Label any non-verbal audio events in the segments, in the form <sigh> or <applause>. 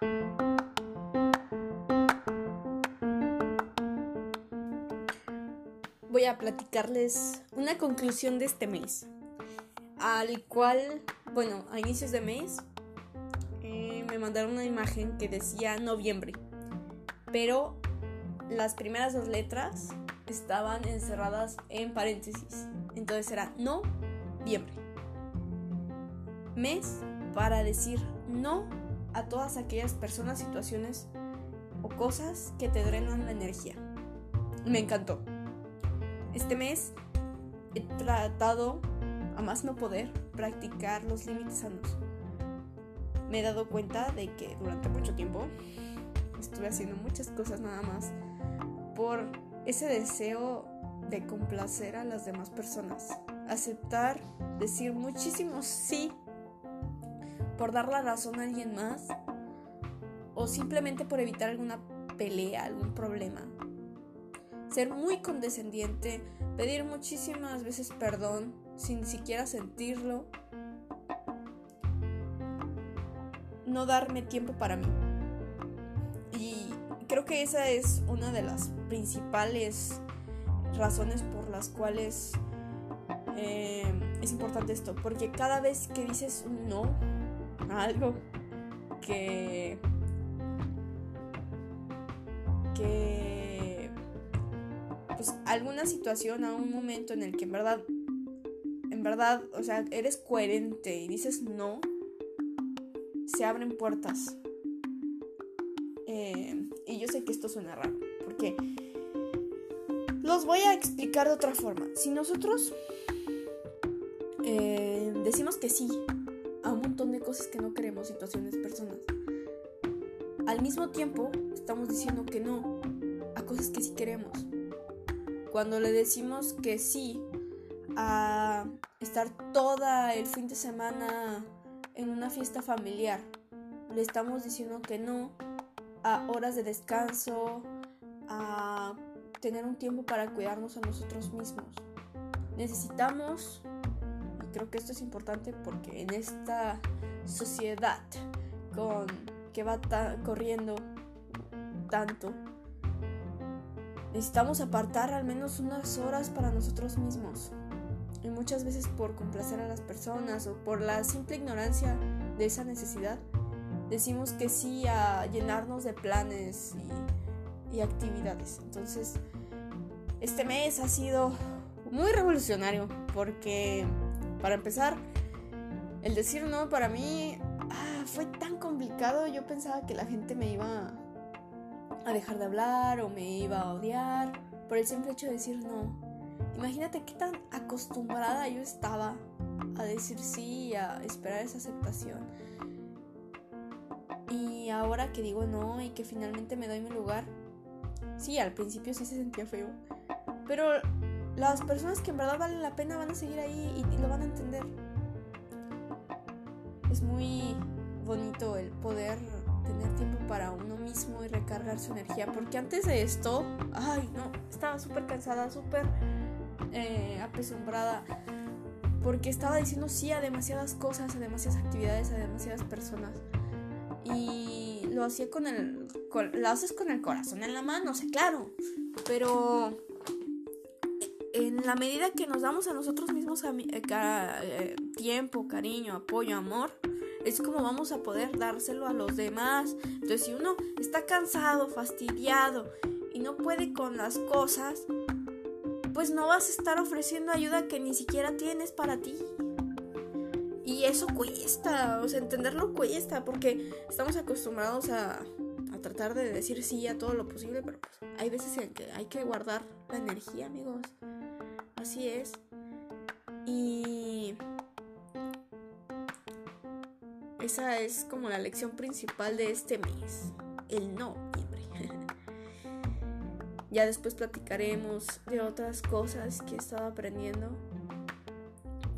Voy a platicarles una conclusión de este mes, al cual, bueno, a inicios de mes eh, me mandaron una imagen que decía noviembre, pero las primeras dos letras estaban encerradas en paréntesis. Entonces era noviembre. Mes para decir no a todas aquellas personas, situaciones o cosas que te drenan la energía. Me encantó. Este mes he tratado, a más no poder, practicar los límites sanos. Me he dado cuenta de que durante mucho tiempo estuve haciendo muchas cosas nada más por ese deseo de complacer a las demás personas. Aceptar, decir muchísimo sí por dar la razón a alguien más o simplemente por evitar alguna pelea, algún problema. Ser muy condescendiente, pedir muchísimas veces perdón sin siquiera sentirlo. No darme tiempo para mí. Y creo que esa es una de las principales razones por las cuales eh, es importante esto. Porque cada vez que dices un no algo que. que. pues alguna situación, a un momento en el que en verdad. En verdad, o sea, eres coherente y dices no, se abren puertas. Eh, y yo sé que esto suena raro, porque los voy a explicar de otra forma. Si nosotros eh, decimos que sí un montón de cosas que no queremos, situaciones, personas, al mismo tiempo estamos diciendo que no a cosas que sí queremos. Cuando le decimos que sí a estar toda el fin de semana en una fiesta familiar, le estamos diciendo que no a horas de descanso, a tener un tiempo para cuidarnos a nosotros mismos. Necesitamos, creo que esto es importante porque en esta sociedad con que va corriendo tanto, necesitamos apartar al menos unas horas para nosotros mismos. Y muchas veces por complacer a las personas o por la simple ignorancia de esa necesidad, decimos que sí a llenarnos de planes y, actividades. Entonces, este mes ha sido muy revolucionario porque, para empezar, el decir no para mí ah, fue tan complicado. Yo pensaba que la gente me iba a dejar de hablar o me iba a odiar por el simple hecho de decir no. Imagínate qué tan acostumbrada yo estaba a decir sí y a esperar esa aceptación. Y ahora que digo no y que finalmente me doy mi lugar, sí, al principio sí se sentía feo. Pero las personas que en verdad valen la pena van a seguir ahí y, lo van a entender. Es muy bonito el poder tener tiempo para uno mismo y recargar su energía. Porque antes de esto, ay no, estaba súper cansada, súper eh, apesumbrada. Porque estaba diciendo sí a demasiadas cosas, a demasiadas actividades, a demasiadas personas y lo hacía con el lo haces con el corazón en la mano, o claro, pero en la medida que nos damos a nosotros mismos eh, eh, tiempo, cariño, apoyo, amor, es como vamos a poder dárselo a los demás. Entonces, si uno está cansado, fastidiado y no puede con las cosas, pues no vas a estar ofreciendo ayuda que ni siquiera tienes para ti. Y eso cuesta, o sea, entenderlo cuesta, porque estamos acostumbrados a, a tratar de decir sí a todo lo posible, pero pues hay veces en que hay que guardar la energía, amigos. Así es. Y esa es como la lección principal de este mes, el no <laughs> ya después platicaremos de otras cosas que he estado aprendiendo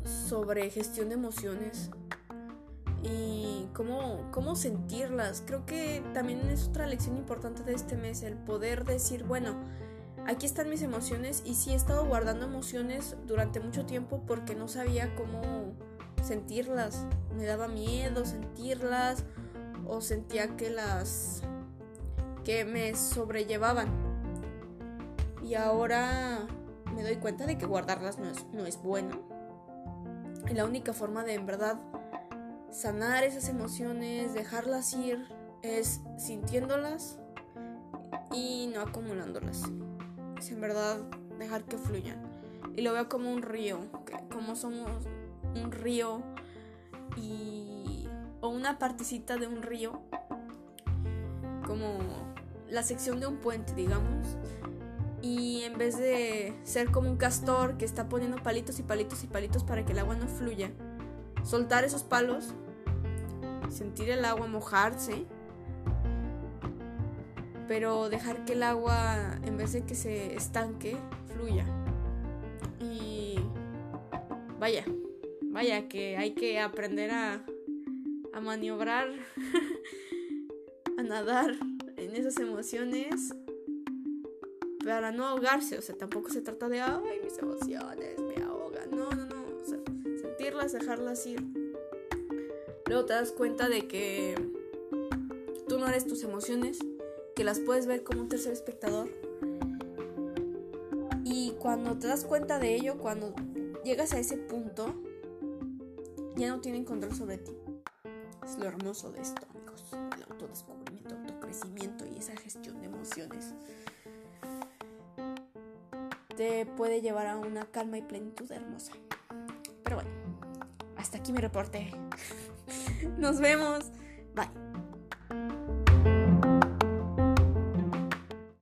sobre gestión de emociones y cómo, cómo sentirlas. Creo que también es otra lección importante de este mes, el poder decir, bueno, aquí están mis emociones y sí he estado guardando emociones durante mucho tiempo porque no sabía cómo sentirlas. Me daba miedo sentirlas o sentía que las que me sobrellevaban. Y ahora me doy cuenta de que guardarlas no es, no es bueno. Y la única forma de en verdad sanar esas emociones, dejarlas ir, es sintiéndolas y no acumulándolas. En verdad dejar que fluyan. Y lo veo como un río, como somos un río y o una partecita de un río, como la sección de un puente, digamos. Y en vez de ser como un castor que está poniendo palitos y palitos y palitos para que el agua no fluya, soltar esos palos, sentir el agua mojarse pero dejar que el agua, en vez de que se estanque, fluya. Y vaya, vaya, que hay que aprender a, a maniobrar, <laughs> a nadar en esas emociones para no ahogarse. O sea, tampoco se trata de, ay, mis emociones me ahogan. No, no, no. O sea, sentirlas, dejarlas ir. Luego te das cuenta de que tú no eres tus emociones que las puedes ver como un tercer espectador. Y cuando te das cuenta de ello, cuando llegas a ese punto, ya no tienen control sobre ti. Es lo hermoso de esto, amigos. El autodescubrimiento, autocrecimiento y esa gestión de emociones. Te puede llevar a una calma y plenitud hermosa. Pero bueno, hasta aquí mi reporte. <laughs> Nos vemos.